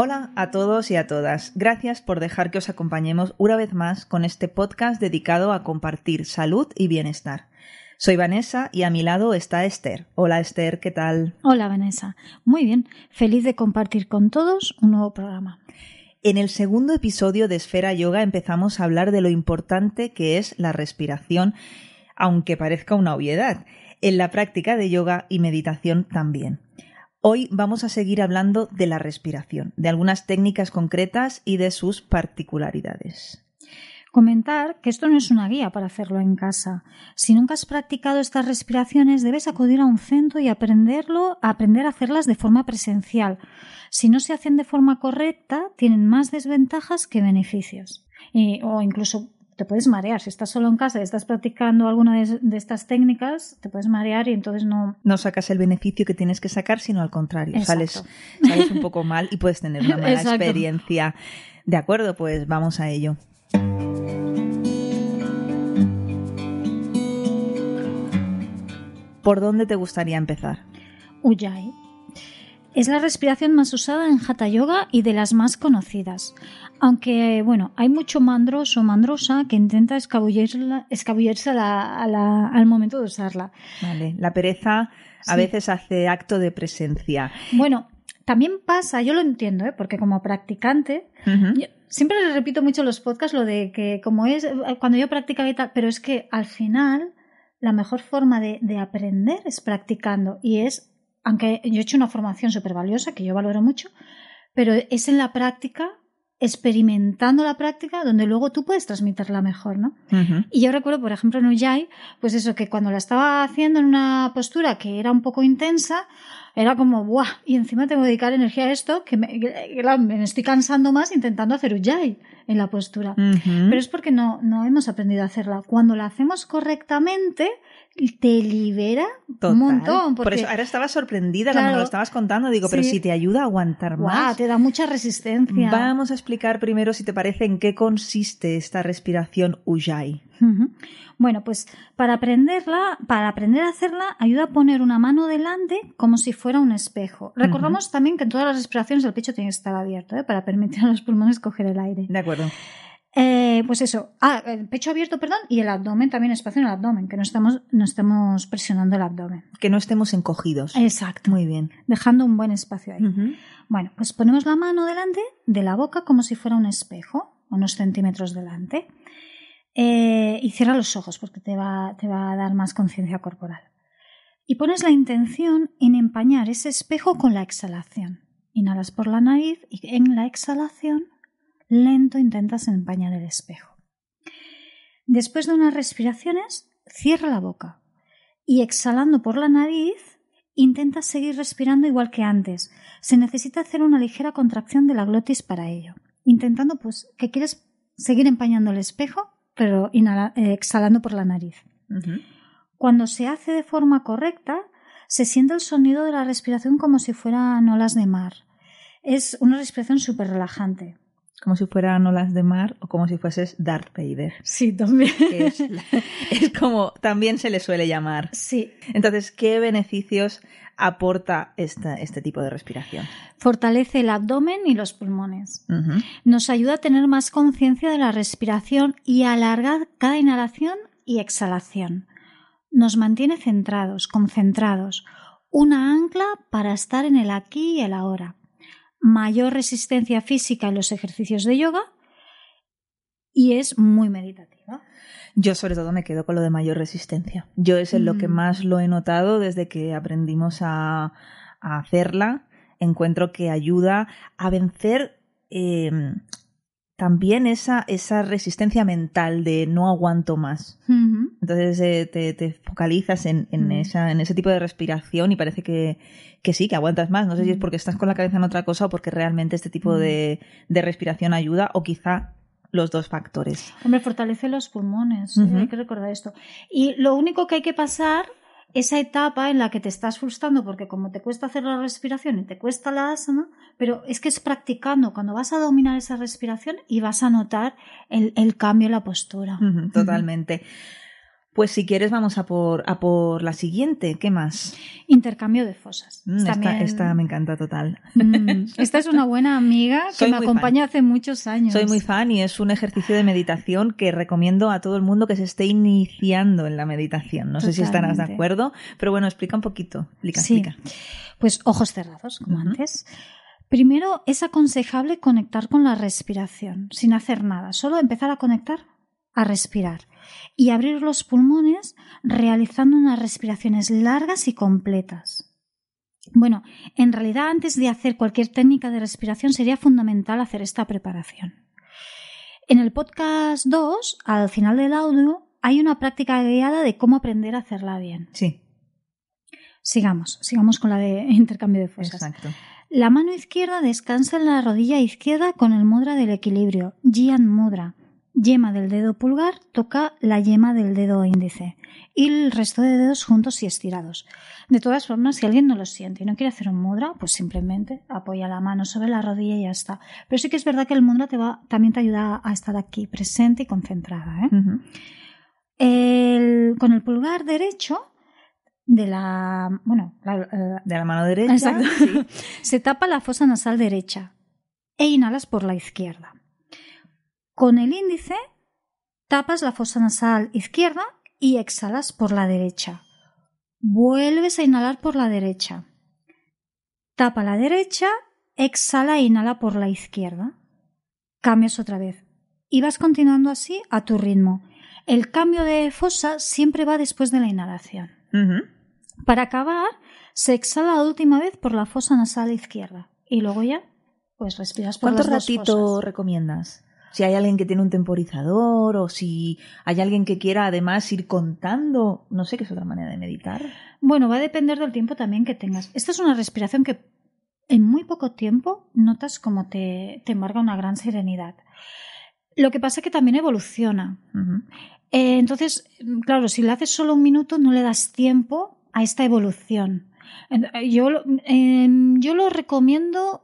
Hola a todos y a todas. Gracias por dejar que os acompañemos una vez más con este podcast dedicado a compartir salud y bienestar. Soy Vanessa y a mi lado está Esther. Hola Esther, ¿qué tal? Hola Vanessa. Muy bien. Feliz de compartir con todos un nuevo programa. En el segundo episodio de Esfera Yoga empezamos a hablar de lo importante que es la respiración, aunque parezca una obviedad, en la práctica de yoga y meditación también. Hoy vamos a seguir hablando de la respiración, de algunas técnicas concretas y de sus particularidades. Comentar que esto no es una guía para hacerlo en casa. Si nunca has practicado estas respiraciones, debes acudir a un centro y aprenderlo, aprender a hacerlas de forma presencial. Si no se hacen de forma correcta, tienen más desventajas que beneficios. o incluso te puedes marear. Si estás solo en casa y estás practicando alguna de, estas técnicas, te puedes marear y entonces no... No sacas el beneficio que tienes que sacar, sino al contrario. Sales, sales, un poco mal y puedes tener una mala experiencia. De acuerdo, pues vamos a ello. ¿Por dónde te gustaría empezar? Ujjayi. Es la respiración más usada en Hatha Yoga y de las más conocidas. Aunque, bueno, hay mucho mandroso o mandrosa que intenta escabullirse al momento de usarla. Vale, la pereza a veces hace acto de presencia. Bueno, también pasa, yo lo entiendo, ¿eh? porque como practicante, siempre le repito mucho en los podcasts lo de que como es, cuando yo practicaba y tal, pero es que al final la mejor forma de, de aprender es practicando y es aunque yo he hecho una formación súper valiosa, que yo valoro mucho, pero es en la práctica, experimentando la práctica, donde luego tú puedes transmitirla mejor, ¿no? Y yo recuerdo, por ejemplo, en Ujjayi, pues eso, que cuando la estaba haciendo en una postura que era un poco intensa, era como, ¡buah! Y encima tengo que dedicar energía a esto, que me, me estoy cansando más intentando hacer Ujjayi en la postura. Pero es porque no, no hemos aprendido a hacerla. Cuando la hacemos correctamente, te libera un montón. Por eso ahora estaba sorprendida cuando me lo estabas contando. Digo, pero si te ayuda a aguantar más. te da mucha resistencia. Vamos a explicar primero, si te parece, en qué consiste esta respiración Ujjayi. Bueno, pues para aprenderla, para aprender a hacerla, ayuda a poner una mano delante como si fuera un espejo. Recordamos también que en todas las respiraciones el pecho tiene que estar abierto ¿eh? para permitir a los pulmones coger el aire. De acuerdo. Eh, pues eso, ah, el pecho abierto, perdón, y el abdomen también, espacio en el abdomen, que no estamos, no estemos presionando el abdomen. Que no estemos encogidos. Exacto. Muy bien. Dejando un buen espacio ahí. Bueno, pues ponemos la mano delante de la boca como si fuera un espejo, unos centímetros delante. Eh, y cierra los ojos porque te va, te va a dar más conciencia corporal. Y pones la intención en empañar ese espejo con la exhalación. Inhalas por la nariz y en la exhalación lento intentas empañar el espejo. Después de unas respiraciones, cierra la boca y exhalando por la nariz, intenta seguir respirando igual que antes. Se necesita hacer una ligera contracción de la glotis para ello, intentando pues que quieres seguir empañando el espejo, pero eh, exhalando por la nariz. Cuando se hace de forma correcta, se siente el sonido de la respiración como si fueran olas de mar. Es una respiración súper relajante como si fueran olas de mar o como si fueses Darth Vader. Sí, también. Es, como también se le suele llamar. Sí. Entonces, ¿qué beneficios aporta este tipo de respiración? Fortalece el abdomen y los pulmones. Nos ayuda a tener más conciencia de la respiración y alargar cada inhalación y exhalación. Nos mantiene centrados, concentrados. Una ancla para estar en el aquí y el ahora mayor resistencia física en los ejercicios de yoga y es muy meditativa. Yo sobre todo me quedo con lo de mayor resistencia. Yo es en lo que mm. más lo he notado desde que aprendimos a, hacerla encuentro que ayuda a vencer eh, también esa, esa resistencia mental de no aguanto más. Entonces eh, te, focalizas en, en, esa, en ese tipo de respiración y parece que, que sí, que aguantas más. No sé si es porque estás con la cabeza en otra cosa o porque realmente este tipo de, de respiración ayuda o quizá los dos factores. Hombre, fortalece los pulmones, hay que recordar esto. Y lo único que hay que pasar esa etapa en la que te estás frustrando porque como te cuesta hacer la respiración y te cuesta la asana, pero es que es practicando cuando vas a dominar esa respiración y vas a notar el, el cambio en la postura. totalmente. Pues si quieres vamos a por, a por la siguiente. ¿Qué más? Intercambio de fosas. Mm, esta, me encanta total. Mm, esta es una buena amiga que me acompaña hace muchos años. Soy muy fan y es un ejercicio de meditación que recomiendo a todo el mundo que se esté iniciando en la meditación. No sé si estarás de acuerdo, pero bueno, explica un poquito. Explica, sí. Pues ojos cerrados, como antes. Primero, es aconsejable conectar con la respiración, sin hacer nada, solo empezar a conectar, a respirar y abrir los pulmones realizando unas respiraciones largas y completas. Bueno, en realidad antes de hacer cualquier técnica de respiración sería fundamental hacer esta preparación. En el podcast 2, al final del audio, hay una práctica guiada de cómo aprender a hacerla bien. Sí. Sigamos, sigamos con la de intercambio de fuerzas. Exacto. La mano izquierda descansa en la rodilla izquierda con el mudra del equilibrio, Jian Mudra yema del dedo pulgar toca la yema del dedo índice y el resto de dedos juntos y estirados. De todas formas, si alguien no lo siente y no quiere hacer un mudra, pues simplemente apoya la mano sobre la rodilla y ya está. Pero sí que es verdad que el mudra te va, también te ayuda a estar aquí presente y concentrada. ¿eh? con el pulgar derecho de la bueno eh, de la mano derecha se tapa la fosa nasal derecha e inhalas por la izquierda. Con el índice tapas la fosa nasal izquierda y exhalas por la derecha. Vuelves a inhalar por la derecha. Tapa la derecha, exhala e inhala por la izquierda. Cambias otra vez. Y vas continuando así a tu ritmo. El cambio de fosa siempre va después de la inhalación. Para acabar, se exhala la última vez por la fosa nasal izquierda. Y luego ya, pues respiras por ¿Cuánto las ratito recomiendas? Si hay alguien que tiene un temporizador o si hay alguien que quiera además ir contando, no sé qué es otra manera de meditar. Bueno, va a depender del tiempo también que tengas. Esta es una respiración que en muy poco tiempo notas como te, te embarga una gran serenidad. Lo que pasa es que también evoluciona. Eh, entonces, claro, si le haces solo un minuto no le das tiempo a esta evolución. Yo, yo lo recomiendo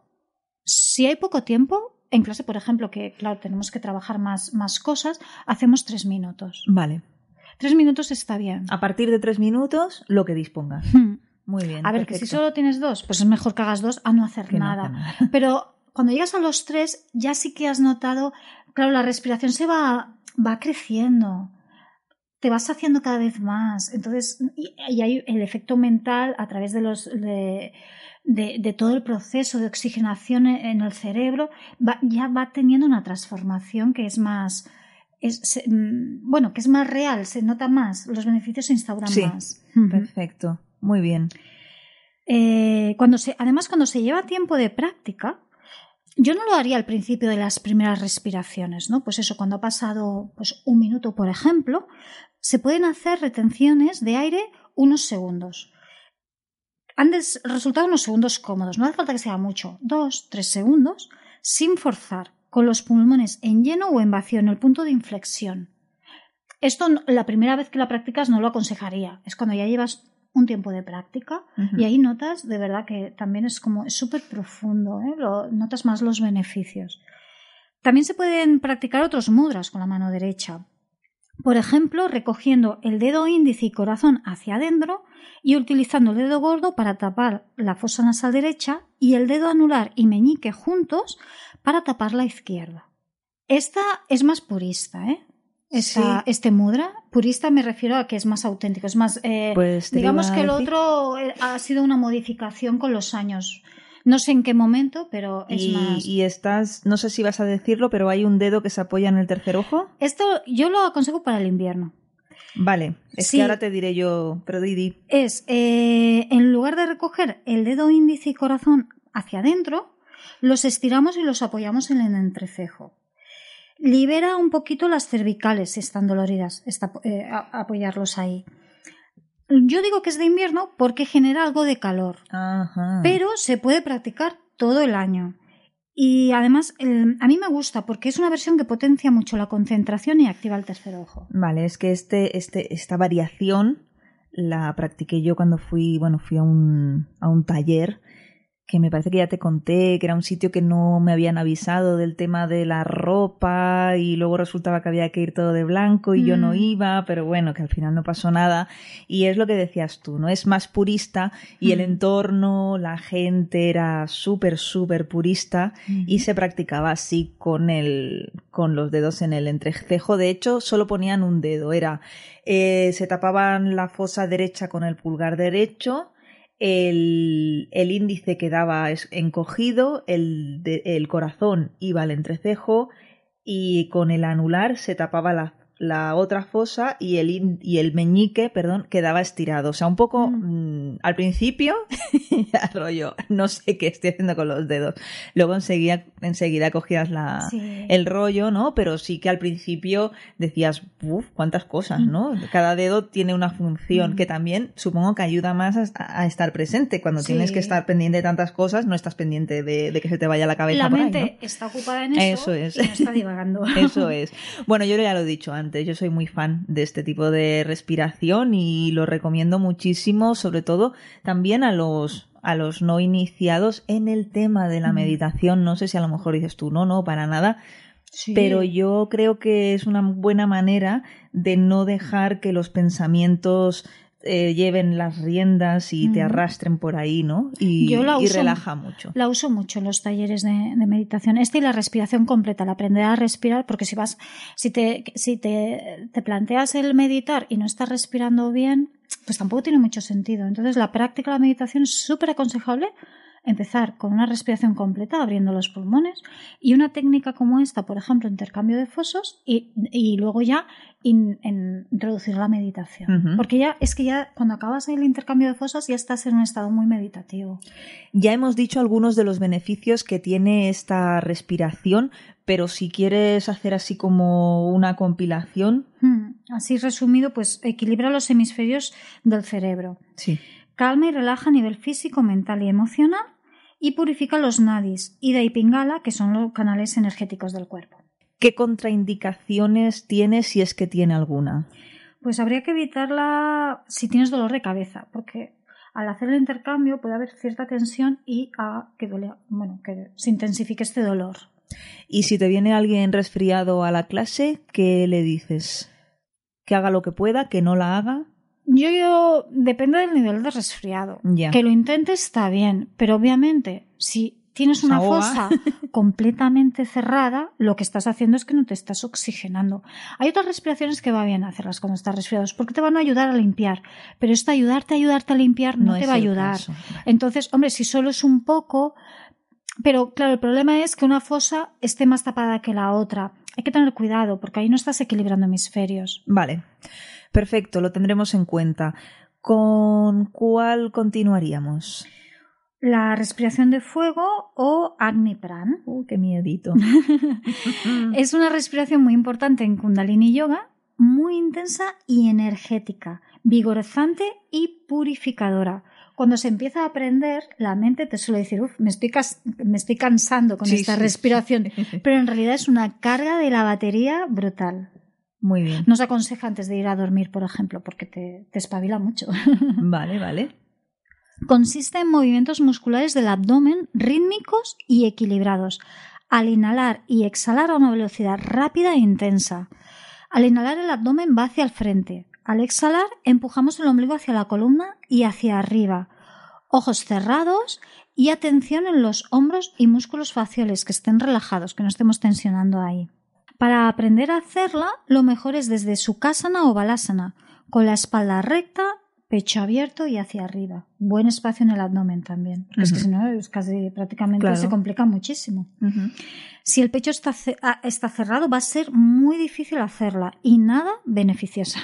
si hay poco tiempo, en clase, por ejemplo, que claro, tenemos que trabajar más, más cosas, hacemos tres minutos. Vale. Tres minutos está bien. A partir de tres minutos, lo que dispongas. Hmm. Muy bien. A ver, que si solo tienes dos, pues es mejor que hagas dos a no hacer nada. Pero cuando llegas a los tres, ya sí que has notado, claro, la respiración se va, va creciendo. Te vas haciendo cada vez más. Entonces, y, hay el efecto mental a través de los de, todo el proceso de oxigenación e, en el cerebro, ya va teniendo una transformación que es más, es, mm, bueno, que es más real, se nota más, los beneficios se instauran más. Perfecto, muy bien. Eh, cuando se, además, cuando se lleva tiempo de práctica, yo no lo haría al principio de las primeras respiraciones, ¿no? Pues eso, cuando ha pasado pues, un minuto, por ejemplo, se pueden hacer retenciones de aire unos segundos han resultado unos segundos cómodos, no hace falta que sea mucho, dos, tres segundos, sin forzar, con los pulmones en lleno o en vacío, en el punto de inflexión. Esto la primera vez que la practicas no lo aconsejaría, es cuando ya llevas un tiempo de práctica y ahí notas de verdad que también es como es súper profundo, ¿eh? notas más los beneficios. También se pueden practicar otros mudras con la mano derecha. Por ejemplo, recogiendo el dedo índice y corazón hacia adentro y utilizando el dedo gordo para tapar la fosa nasal derecha y el dedo anular y meñique juntos para tapar la izquierda. Esta es más purista, ¿eh? Este mudra, purista me refiero a que es más auténtico, es más, eh, pues digamos que el otro eh, ha sido una modificación con los años. No sé en qué momento, pero es más. Y estás, no sé si vas a decirlo, pero hay un dedo que se apoya en el tercer ojo. Esto yo lo aconsejo para el invierno. Vale, es que ahora te diré yo, pero Didi. Es, eh, en lugar de recoger el dedo índice y corazón hacia adentro, los estiramos y los apoyamos en el entrecejo. Libera un poquito las cervicales si están doloridas, eh, apoyarlos ahí. Yo digo que es de invierno porque genera algo de calor, pero se puede practicar todo el año. Y además, a mí me gusta porque es una versión que potencia mucho la concentración y activa el tercer ojo. Vale, es que este, este, esta variación la practiqué yo cuando fui, bueno, fui a un, a un taller que me parece que ya te conté, que era un sitio que no me habían avisado del tema de la ropa y luego resultaba que había que ir todo de blanco y yo no mm. iba, pero bueno, que al final no pasó nada. Y es lo que decías tú, ¿no? Es más purista y el mm. entorno, la gente era súper, súper purista y se practicaba así con, el, con los dedos en el entrecejo. De hecho, solo ponían un dedo, era, eh, se tapaban la fosa derecha con el pulgar derecho, el, el índice quedaba encogido, el, el corazón iba al entrecejo y con el anular se tapaba la la otra fosa y el, y el meñique, perdón, quedaba estirado. O sea, un poco mm. Mm, al principio, ya rollo, no sé qué estoy haciendo con los dedos. Luego enseguida, enseguida cogías la, el rollo, ¿no? Pero sí que al principio decías, uff, cuántas cosas, ¿no? Mm. Cada dedo tiene una función que también supongo que ayuda más a, estar presente. Cuando tienes que estar pendiente de tantas cosas, no estás pendiente de, que se te vaya la cabeza. La por mente ahí, está ocupada en eso, es. y no está divagando. eso es. Bueno, yo ya lo he dicho antes yo soy muy fan de este tipo de respiración y lo recomiendo muchísimo, sobre todo también a los a los no iniciados en el tema de la meditación. No sé si a lo mejor dices tú, no, no, para nada. Pero yo creo que es una buena manera de no dejar que los pensamientos eh, lleven las riendas y te arrastren por ahí, ¿no? Y, Yo la relaja mucho. La uso mucho en los talleres de, meditación. Este y la respiración completa, el aprender a respirar, porque si vas, si te, si te, te planteas el meditar y no estás respirando bien, pues tampoco tiene mucho sentido. Entonces la práctica de la meditación es súper aconsejable empezar con una respiración completa, abriendo los pulmones, y una técnica como esta, por ejemplo, intercambio de fosos, y, y luego ya introducir la meditación. Porque ya es que ya cuando acabas el intercambio de fosos ya estás en un estado muy meditativo. Ya hemos dicho algunos de los beneficios que tiene esta respiración, pero si quieres hacer así como una compilación. Hmm, así resumido, pues equilibra los hemisferios del cerebro. Sí. Calma y relaja a nivel físico, mental y emocional y purifica los nadis, ida y pingala, que son los canales energéticos del cuerpo. ¿Qué contraindicaciones tiene si es que tiene alguna? Pues habría que evitarla si tienes dolor de cabeza, porque al hacer el intercambio puede haber cierta tensión y a que, bueno, que se intensifique este dolor. Y si te viene alguien resfriado a la clase, ¿qué le dices? Que haga lo que pueda, que no la haga. Yo, yo, depende del nivel de resfriado. Que lo intentes está bien, pero obviamente, si tienes una fosa completamente cerrada, lo que estás haciendo es que no te estás oxigenando. Hay otras respiraciones que va bien hacerlas cuando estás resfriado, porque te van a ayudar a limpiar, pero esta ayudarte a ayudarte a limpiar no, te va a ayudar. Entonces, hombre, si solo es un poco, pero claro, el problema es que una fosa esté más tapada que la otra. Hay que tener cuidado, porque ahí no estás equilibrando hemisferios. Vale. Perfecto, lo tendremos en cuenta. ¿Con cuál continuaríamos? La respiración de fuego o Agni Pran. Uh, qué miedito. es una respiración muy importante en Kundalini Yoga, muy intensa y energética, vigorizante y purificadora. Cuando se empieza a aprender, la mente te suele decir, Uf, me, me estoy cansando con esta respiración, pero en realidad es una carga de la batería brutal. Muy bien. Nos aconseja antes de ir a dormir, por ejemplo, porque te, te espabila mucho. Vale, vale. Consiste en movimientos musculares del abdomen rítmicos y equilibrados, al inhalar y exhalar a una velocidad rápida e intensa. Al inhalar el abdomen va hacia el frente. Al exhalar empujamos el ombligo hacia la columna y hacia arriba. Ojos cerrados y atención en los hombros y músculos faciales que estén relajados, que no estemos tensionando ahí. Para aprender a hacerla, lo mejor es desde Sukhasana o Balasana, con la espalda recta, pecho abierto y hacia arriba. Buen espacio en el abdomen también, es que si no, es casi prácticamente se complica muchísimo. Si el pecho está, ah, está cerrado, va a ser muy difícil hacerla y nada beneficiosa.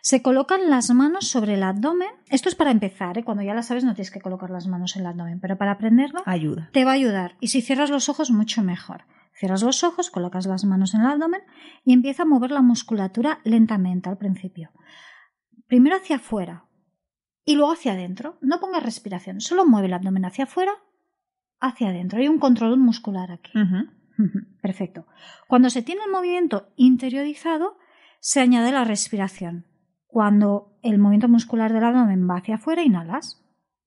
Se colocan las manos sobre el abdomen. Esto es para empezar, ¿eh? cuando ya la sabes no tienes que colocar las manos en el abdomen, pero para aprenderlo ayuda. te va a ayudar. Y si cierras los ojos, mucho mejor. Cierras los ojos, colocas las manos en el abdomen y empieza a mover la musculatura lentamente al principio. Primero hacia afuera y luego hacia adentro. No pongas respiración, solo mueve el abdomen hacia afuera, hacia adentro. Hay un control muscular aquí. Perfecto. Cuando se tiene el movimiento interiorizado, se añade la respiración. Cuando el movimiento muscular del abdomen va hacia afuera, inhalas.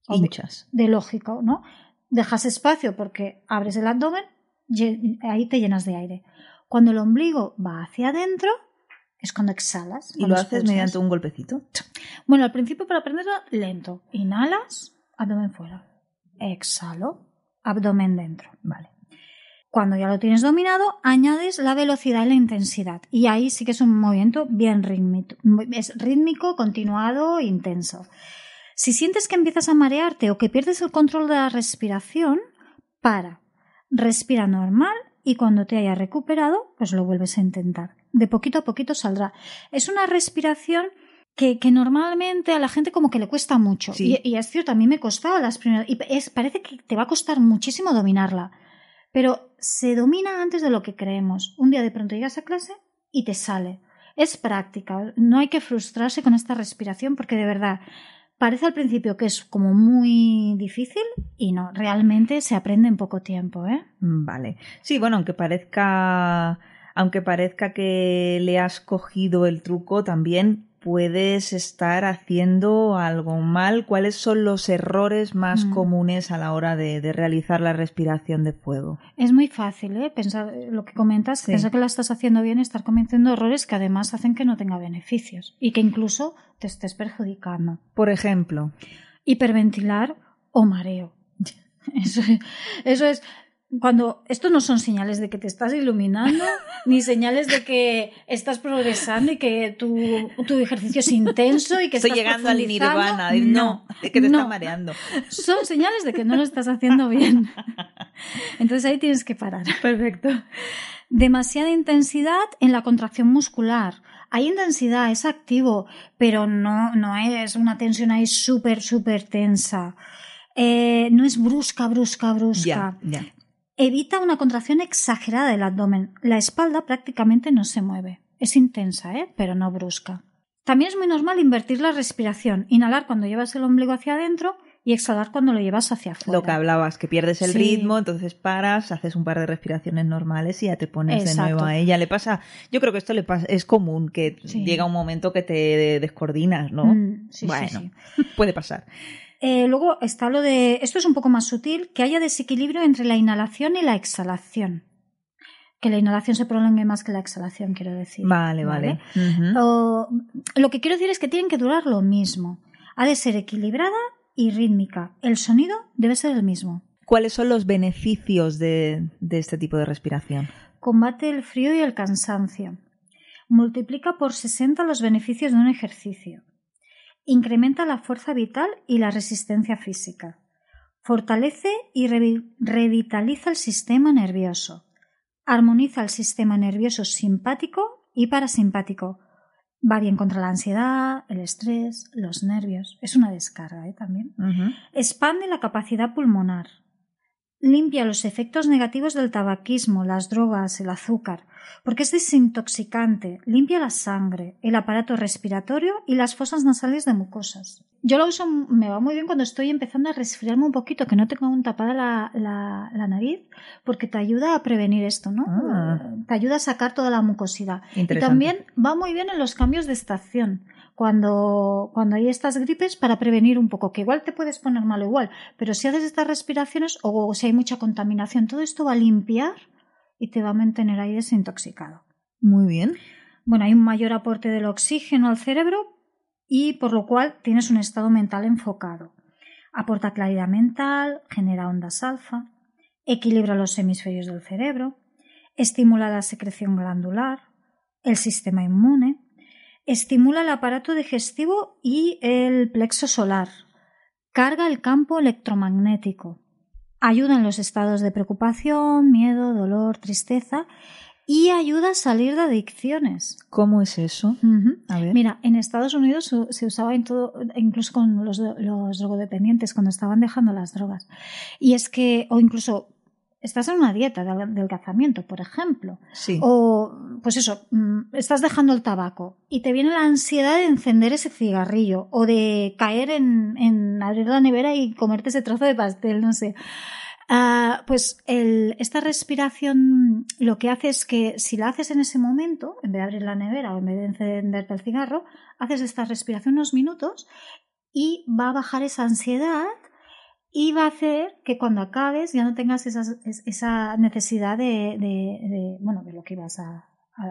Hinchas. De lógico, ¿no? Dejas espacio porque abres el abdomen, ahí te llenas de aire. Cuando el ombligo va hacia adentro, es cuando exhalas. ¿Y lo haces mediante un golpecito? Bueno, al principio para aprenderlo, lento. Inhalas, abdomen fuera. Exhalo, abdomen dentro. Vale. Cuando ya lo tienes dominado, añades la velocidad y la intensidad. Y ahí sí que es un movimiento bien rítmico, es rítmico, continuado, intenso. Si sientes que empiezas a marearte o que pierdes el control de la respiración, para. Respira normal y cuando te hayas recuperado, pues lo vuelves a intentar. De poquito a poquito saldrá. Es una respiración que, normalmente a la gente como que le cuesta mucho. Y, es cierto, a mí me costaba las primeras. Y es, parece que te va a costar muchísimo dominarla. Pero se domina antes de lo que creemos. Un día de pronto llegas a clase y te sale. Es práctica. No hay que frustrarse con esta respiración porque de verdad parece al principio que es como muy difícil y no, realmente se aprende en poco tiempo, ¿eh? Vale. Sí, bueno, aunque parezca aunque parezca que le has cogido el truco, también puedes estar haciendo algo mal. ¿Cuáles son los errores más mm. comunes a la hora de, realizar la respiración de fuego? Es muy fácil, ¿eh? Pensar lo que comentas, pensar que la estás haciendo bien, estar cometiendo errores que además hacen que no tenga beneficios y que incluso te estés perjudicando. Por ejemplo, hiperventilar o mareo. Eso, eso es cuando esto no son señales de que te estás iluminando, ni señales de que estás progresando y que tu, tu ejercicio es intenso y que Estoy llegando al nirvana, no, de que te está mareando. Son señales de que no lo estás haciendo bien. Entonces ahí tienes que parar. Perfecto. Demasiada intensidad en la contracción muscular. Hay intensidad, es activo, pero no, no es una tensión ahí súper, súper tensa. Eh, no es brusca, brusca, brusca. Ya, Evita una contracción exagerada del abdomen. La espalda prácticamente no se mueve. Es intensa, ¿eh? pero no brusca. También es muy normal invertir la respiración. Inhalar cuando llevas el ombligo hacia adentro y exhalar cuando lo llevas hacia afuera. Lo que hablabas, que pierdes el ritmo, entonces paras, haces un par de respiraciones normales y ya te pones de nuevo a ella. Le pasa, yo creo que esto le pasa, es común que llega un momento que te descoordinas, ¿no? Mm, bueno, puede pasar. Eh, luego está lo de, esto es un poco más sutil, que haya desequilibrio entre la inhalación y la exhalación. Que la inhalación se prolongue más que la exhalación, quiero decir. Vale, vale. lo que quiero decir es que tienen que durar lo mismo. Ha de ser equilibrada y rítmica. El sonido debe ser el mismo. ¿Cuáles son los beneficios de, de este tipo de respiración? Combate el frío y el cansancio. Multiplica por 60 los beneficios de un ejercicio Incrementa la fuerza vital y la resistencia física. Fortalece y revitaliza el sistema nervioso. Armoniza el sistema nervioso simpático y parasimpático. Va bien contra la ansiedad, el estrés, los nervios. Es una descarga ¿eh? también. Expande la capacidad pulmonar. Limpia los efectos negativos del tabaquismo, las drogas, el azúcar porque es desintoxicante, limpia la sangre, el aparato respiratorio y las fosas nasales de mucosas. Yo lo uso, me va muy bien cuando estoy empezando a resfriarme un poquito, que no tengo aún tapada la, la, nariz, porque te ayuda a prevenir esto, ¿no? Ah. Te ayuda a sacar toda la mucosidad. Y también va muy bien en los cambios de estación. Cuando, cuando hay estas gripes para prevenir un poco, que igual te puedes poner mal igual, pero si haces estas respiraciones o si hay mucha contaminación, todo esto va a limpiar y te va a mantener ahí desintoxicado. Muy bien. Bueno, hay un mayor aporte del oxígeno al cerebro y por lo cual tienes un estado mental enfocado. Aporta claridad mental, genera ondas alfa, equilibra los hemisferios del cerebro, estimula la secreción glandular, el sistema inmune, estimula el aparato digestivo y el plexo solar, carga el campo electromagnético, ayuda en los estados de preocupación, miedo, dolor, tristeza y ayuda a salir de adicciones. ¿Cómo es eso? A ver. Mira, en Estados Unidos se usaba en todo, incluso con los, los drogodependientes cuando estaban dejando las drogas. Y es que, o incluso estás en una dieta de adelgazamiento, por ejemplo, sí. o pues eso, mm, estás dejando el tabaco y te viene la ansiedad de encender ese cigarrillo o de caer en, en abrir la nevera y comerte ese trozo de pastel, no sé. Ah, pues el, esta respiración lo que hace es que si la haces en ese momento, en vez de abrir la nevera o en vez de encenderte el cigarro, haces esta respiración unos minutos y va a bajar esa ansiedad y va a hacer que cuando acabes ya no tengas esa, esa necesidad de, de, de, bueno, de lo que ibas a,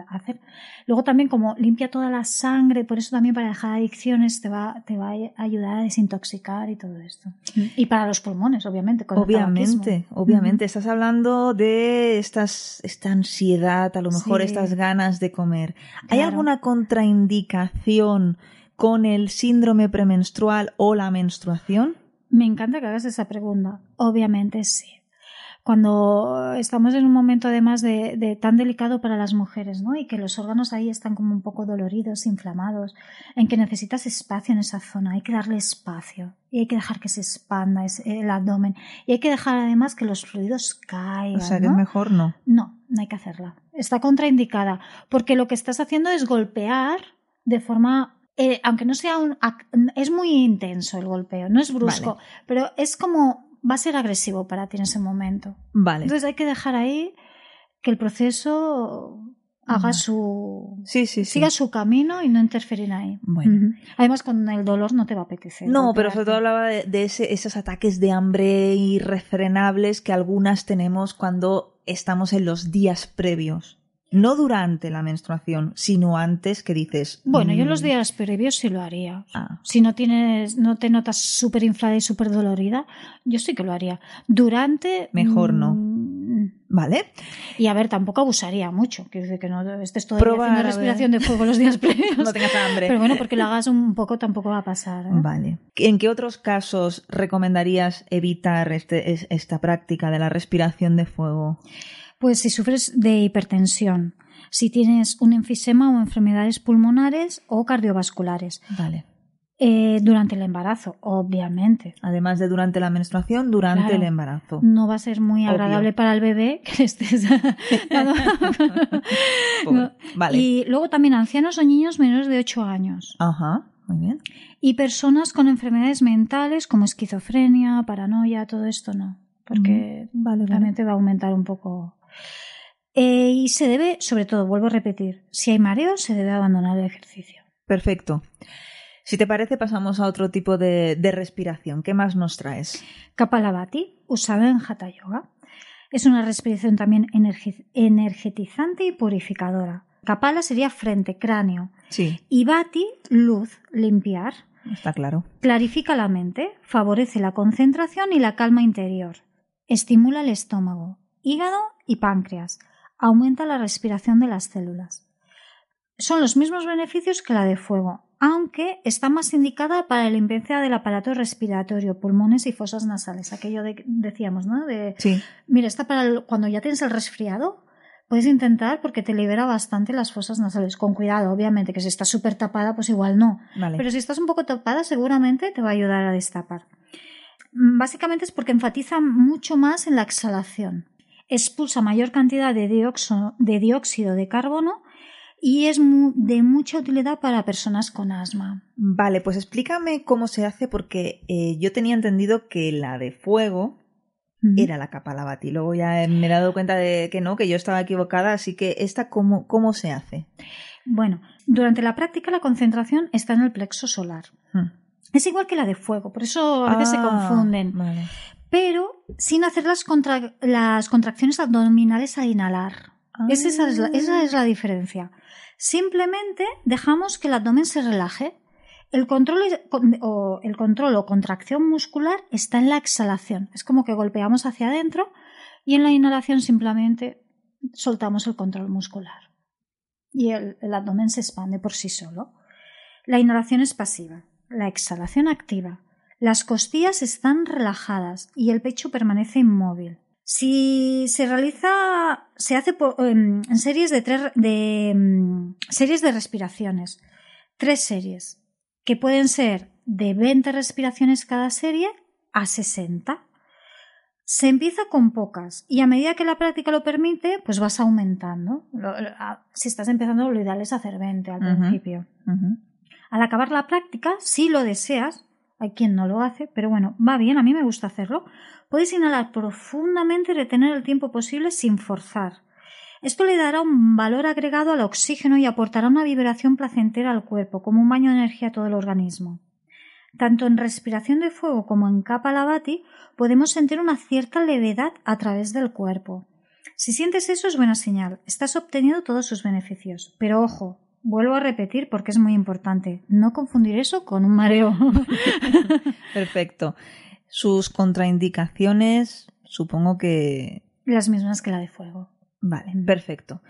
hacer. Luego también como limpia toda la sangre, por eso también para dejar adicciones te va, te va a ayudar a desintoxicar y todo esto. Y para los pulmones, obviamente. obviamente, obviamente. Estás hablando de estas, esta ansiedad, a lo mejor estas ganas de comer. ¿Hay alguna contraindicación con el síndrome premenstrual o la menstruación? Me encanta que hagas esa pregunta. Obviamente sí cuando estamos en un momento además de, tan delicado para las mujeres, ¿no? Y que los órganos ahí están como un poco doloridos, inflamados, en que necesitas espacio en esa zona, hay que darle espacio y hay que dejar que se expanda el abdomen y hay que dejar además que los fluidos caigan. O sea, que es mejor no. No, no hay que hacerla. Está contraindicada porque lo que estás haciendo es golpear de forma eh, aunque no sea un es muy intenso el golpeo, no es brusco, pero es como va a ser agresivo para ti en ese momento. Vale. Entonces hay que dejar ahí que el proceso haga su sí, sí, siga su camino y no interferir ahí. Bueno. Además con el dolor no te va a apetecer. No, pero sobre todo hablaba de, ese, esos ataques de hambre irrefrenables que algunas tenemos cuando estamos en los días previos no durante la menstruación, sino antes que dices. Bueno, yo en los mm". días previos sí lo haría. Ah. Si no tienes, no te notas súper inflada y súper dolorida, yo sí que lo haría. Durante. Mejor no. Mm, ¿Vale? Y a ver, tampoco abusaría mucho. Quiero decir que no estés todo haciendo respiración de fuego los días previos. no tengas hambre. Pero bueno, porque lo hagas un poco tampoco va a pasar. ¿eh? Vale. ¿En qué otros casos recomendarías evitar este, esta práctica de la respiración de fuego? Pues si sufres de hipertensión, si tienes un enfisema o enfermedades pulmonares o cardiovasculares. Vale. Eh, durante el embarazo, obviamente. Además de durante la menstruación, durante el embarazo. No va a ser muy agradable para el bebé que estés. Vale. Y luego también ancianos o niños menores de 8 años. Ajá, muy bien. Y personas con enfermedades mentales como esquizofrenia, paranoia, todo esto no. Porque vale, también te va a aumentar un poco eh, y se debe, sobre todo, vuelvo a repetir, si hay mareo, se debe abandonar el ejercicio. Perfecto. Si te parece, pasamos a otro tipo de, respiración. ¿Qué más nos traes? Kapalabhati, usada en Hatha Yoga. Es una respiración también energetizante y purificadora. Kapala sería frente, cráneo. Sí. Y Bhati, luz, limpiar. Está claro. Clarifica la mente, favorece la concentración y la calma interior. Estimula el estómago, hígado y páncreas aumenta la respiración de las células. Son los mismos beneficios que la de fuego, aunque está más indicada para la limpieza del aparato respiratorio, pulmones y fosas nasales. Aquello de, decíamos, ¿no? De, sí. Mira, está para cuando ya tienes el resfriado, puedes intentar porque te libera bastante las fosas nasales. Con cuidado, obviamente, que si estás súper tapada, pues igual no. Pero si estás un poco tapada, seguramente te va a ayudar a destapar. Básicamente es porque enfatiza mucho más en la exhalación expulsa mayor cantidad de, dióxido de carbono y es de mucha utilidad para personas con asma. Vale, pues explícame cómo se hace porque eh, yo tenía entendido que la de fuego era la capa y Luego ya me he dado cuenta de que no, que yo estaba equivocada, así que esta cómo, cómo se hace. Bueno, durante la práctica la concentración está en el plexo solar. Hmm. Es igual que la de fuego, por eso a veces se ah, confunden. Pero sin hacer las, las contracciones abdominales al inhalar. esa, es la, esa es la diferencia. Simplemente dejamos que el abdomen se relaje. El control, o, el control o contracción muscular está en la exhalación. Es como que golpeamos hacia adentro y en la inhalación simplemente soltamos el control muscular. Y el, el abdomen se expande por sí solo. La inhalación es pasiva, la exhalación activa. Las costillas están relajadas y el pecho permanece inmóvil. Si se realiza, se hace em, en, series de, tres, de em, series de respiraciones, tres series, que pueden ser de 20 respiraciones cada serie a 60. Se empieza con pocas y a medida que la práctica lo permite, pues vas aumentando. Si estás empezando, lo ideal es hacer 20 al principio. Al acabar la práctica, si lo deseas, hay quien no lo hace, pero bueno, va bien, a mí me gusta hacerlo, puedes inhalar profundamente y retener el tiempo posible sin forzar. Esto le dará un valor agregado al oxígeno y aportará una vibración placentera al cuerpo, como un baño de energía a todo el organismo. Tanto en respiración de fuego como en Kapalabhati podemos sentir una cierta levedad a través del cuerpo. Si sientes eso es buena señal, estás obteniendo todos sus beneficios. Pero ojo, vuelvo a repetir porque es muy importante, no confundir eso con un mareo. Perfecto. Sus contraindicaciones, supongo que... Las mismas que la de fuego. Vale, perfecto.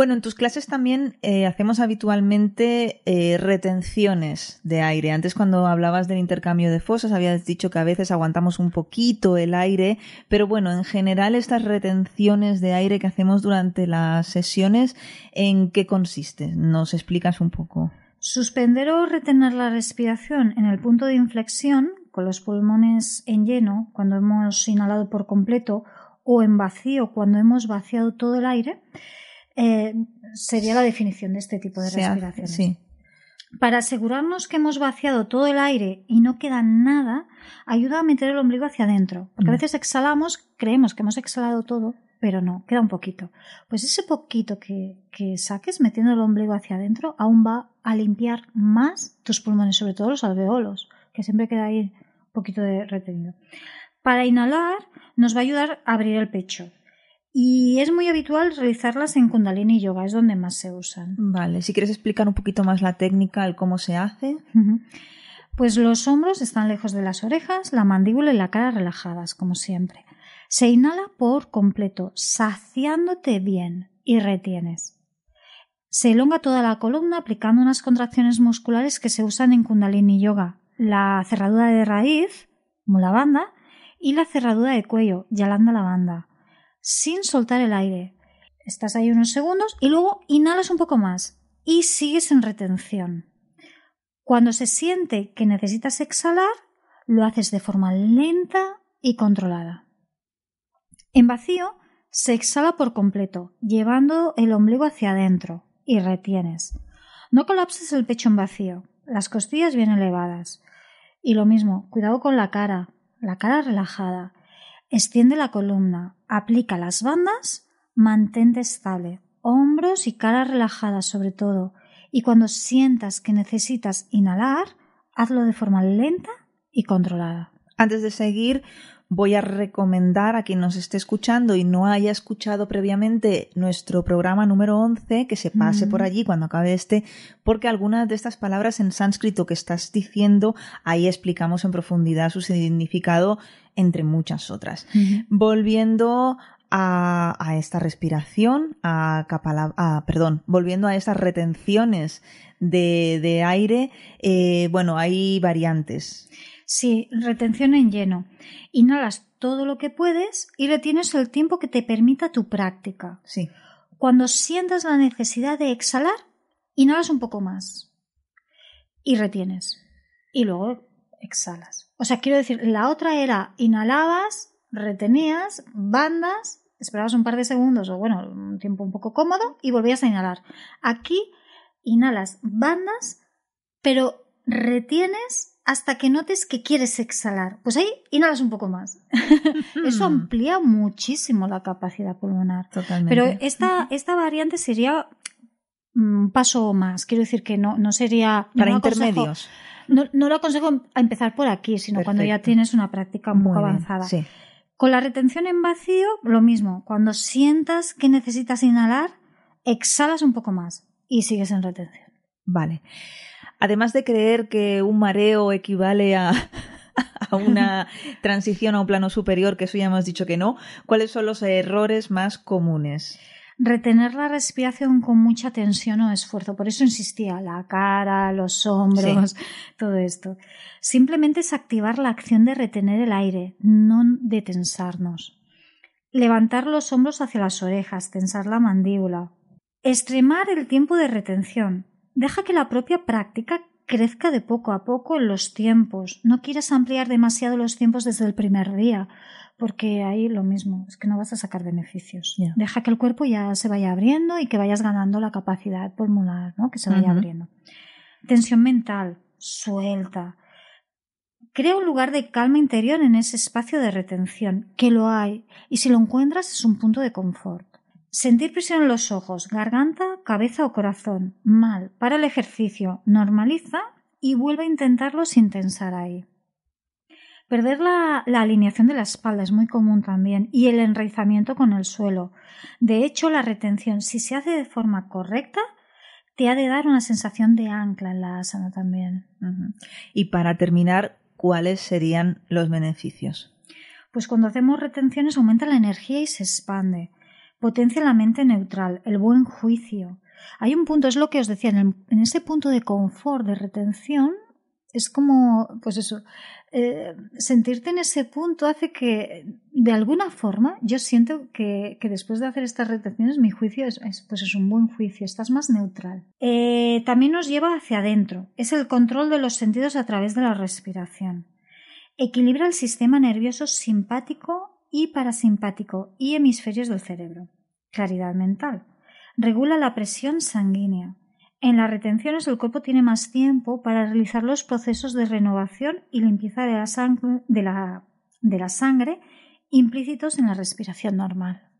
Bueno, en tus clases también eh, hacemos habitualmente eh, retenciones de aire. Antes cuando hablabas del intercambio de fosas habías dicho que a veces aguantamos un poquito el aire, pero bueno, en general estas retenciones de aire que hacemos durante las sesiones, ¿en qué consiste? ¿Nos explicas un poco? Suspender o retener la respiración en el punto de inflexión, con los pulmones en lleno, cuando hemos inhalado por completo, o en vacío, cuando hemos vaciado todo el aire, eh, sería la definición de este tipo de respiraciones. Para asegurarnos que hemos vaciado todo el aire y no queda nada, ayuda a meter el ombligo hacia adentro. Porque a mm. veces exhalamos, creemos que hemos exhalado todo, pero no, queda un poquito. Pues ese poquito que, que, saques metiendo el ombligo hacia adentro aún va a limpiar más tus pulmones, sobre todo los alveolos, que siempre queda ahí un poquito de retenido. Para inhalar nos va a ayudar a abrir el pecho. Y es muy habitual realizarlas en Kundalini Yoga, es donde más se usan. Vale, si quieres explicar un poquito más la técnica, el cómo se hace. Pues los hombros están lejos de las orejas, la mandíbula y la cara relajadas, como siempre. Se inhala por completo, saciándote bien y retienes. Se elonga toda la columna aplicando unas contracciones musculares que se usan en Kundalini Yoga. La cerradura de raíz, banda, y la cerradura de cuello, Yalanda banda sin soltar el aire. Estás ahí unos segundos y luego inhalas un poco más y sigues en retención. Cuando se siente que necesitas exhalar, lo haces de forma lenta y controlada. En vacío, se exhala por completo, llevando el ombligo hacia adentro y retienes. No colapses el pecho en vacío, las costillas bien elevadas. Y lo mismo, cuidado con la cara, la cara relajada. Extiende la columna, aplica las bandas, mantente estable, hombros y cara relajadas sobre todo, y cuando sientas que necesitas inhalar, hazlo de forma lenta y controlada. Antes de seguir, voy a recomendar a quien nos esté escuchando y no haya escuchado previamente nuestro programa número 11 que se pase por allí cuando acabe este, porque algunas de estas palabras en sánscrito que estás diciendo, ahí explicamos en profundidad su significado, entre muchas otras. Volviendo a, esta respiración, a, perdón, volviendo a estas retenciones de, aire, eh, bueno, hay variantes. Sí, retención en lleno. Inhalas todo lo que puedes y retienes el tiempo que te permita tu práctica. Sí. Cuando sientas la necesidad de exhalar, inhalas un poco más y retienes. Y luego exhalas. O sea, quiero decir, la otra era inhalabas, retenías, bandas, esperabas un par de segundos o bueno, un tiempo un poco cómodo y volvías a inhalar. Aquí inhalas bandas, pero retienes hasta que notes que quieres exhalar. Pues ahí inhalas un poco más. Eso amplía muchísimo la capacidad pulmonar. Totalmente. Pero esta, esta variante sería un paso más. Quiero decir que no, no sería. Para intermedios. No, no, lo aconsejo a empezar por aquí, sino cuando ya tienes una práctica un poco avanzada. Con la retención en vacío, lo mismo. Cuando sientas que necesitas inhalar, exhalas un poco más y sigues en retención. Vale además de creer que un mareo equivale a, una transición a un plano superior, que eso ya hemos dicho que no, ¿cuáles son los errores más comunes? Retener la respiración con mucha tensión o esfuerzo. Por eso insistía, la cara, los hombros, todo esto. Simplemente es activar la acción de retener el aire, no de tensarnos. levantar los hombros hacia las orejas, tensar la mandíbula. Extremar el tiempo de retención. Deja que la propia práctica crezca de poco a poco en los tiempos. No quieras ampliar demasiado los tiempos desde el primer día, porque ahí lo mismo, es que no vas a sacar beneficios. Deja que el cuerpo ya se vaya abriendo y que vayas ganando la capacidad pulmonar, ¿no? que se vaya abriendo. Tensión mental, suelta. Crea un lugar de calma interior en ese espacio de retención, que lo hay, y si lo encuentras es un punto de confort. Sentir presión en los ojos, garganta, cabeza o corazón. Mal. Para el ejercicio. Normaliza y vuelve a intentarlo sin tensar ahí. Perder la, la, alineación de la espalda es muy común también y el enraizamiento con el suelo. De hecho, la retención, si se hace de forma correcta, te ha de dar una sensación de ancla en la asana también. Y para terminar, ¿cuáles serían los beneficios? Pues cuando hacemos retenciones aumenta la energía y se expande. Potencia la mente neutral, el buen juicio. Hay un punto, es lo que os decía, en, ese punto de confort, de retención, es como, pues eso, eh, sentirte en ese punto hace que, de alguna forma, yo siento que, después de hacer estas retenciones, mi juicio es, pues es un buen juicio, estás más neutral. Eh, también nos lleva hacia adentro, es el control de los sentidos a través de la respiración. Equilibra el sistema nervioso simpático y parasimpático y hemisferios del cerebro. Claridad mental. Regula la presión sanguínea. En las retenciones el cuerpo tiene más tiempo para realizar los procesos de renovación y limpieza de la sangre, de la, de la sangre implícitos en la respiración normal.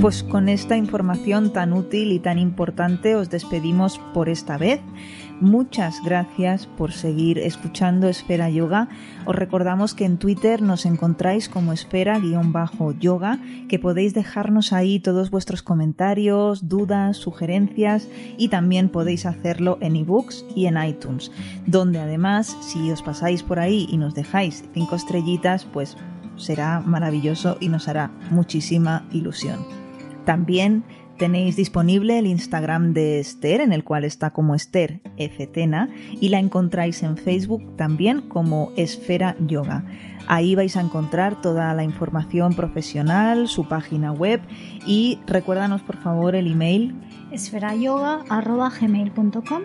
Pues con esta información tan útil y tan importante os despedimos por esta vez. Muchas gracias por seguir escuchando Esfera Yoga. Os recordamos que en Twitter nos encontráis como esfera-yoga, que podéis dejarnos ahí todos vuestros comentarios, dudas, sugerencias y también podéis hacerlo en ebooks y en iTunes, donde además si os pasáis por ahí y nos dejáis cinco estrellitas, pues será maravilloso y nos hará muchísima ilusión. También tenéis disponible el Instagram de Esther, en el cual está como Esther Ftena, y la encontráis en Facebook también como Esfera Yoga. Ahí vais a encontrar toda la información profesional, su página web y recuérdanos por favor el email esferayoga.gmail.com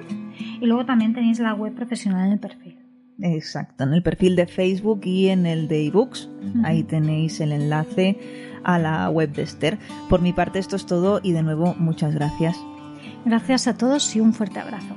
y luego también tenéis la web profesional en el perfil. Exacto, en el perfil de Facebook y en el de ebooks. Ahí tenéis el enlace a la web de Esther. Por mi parte esto es todo y de nuevo muchas gracias. Gracias a todos y un fuerte abrazo.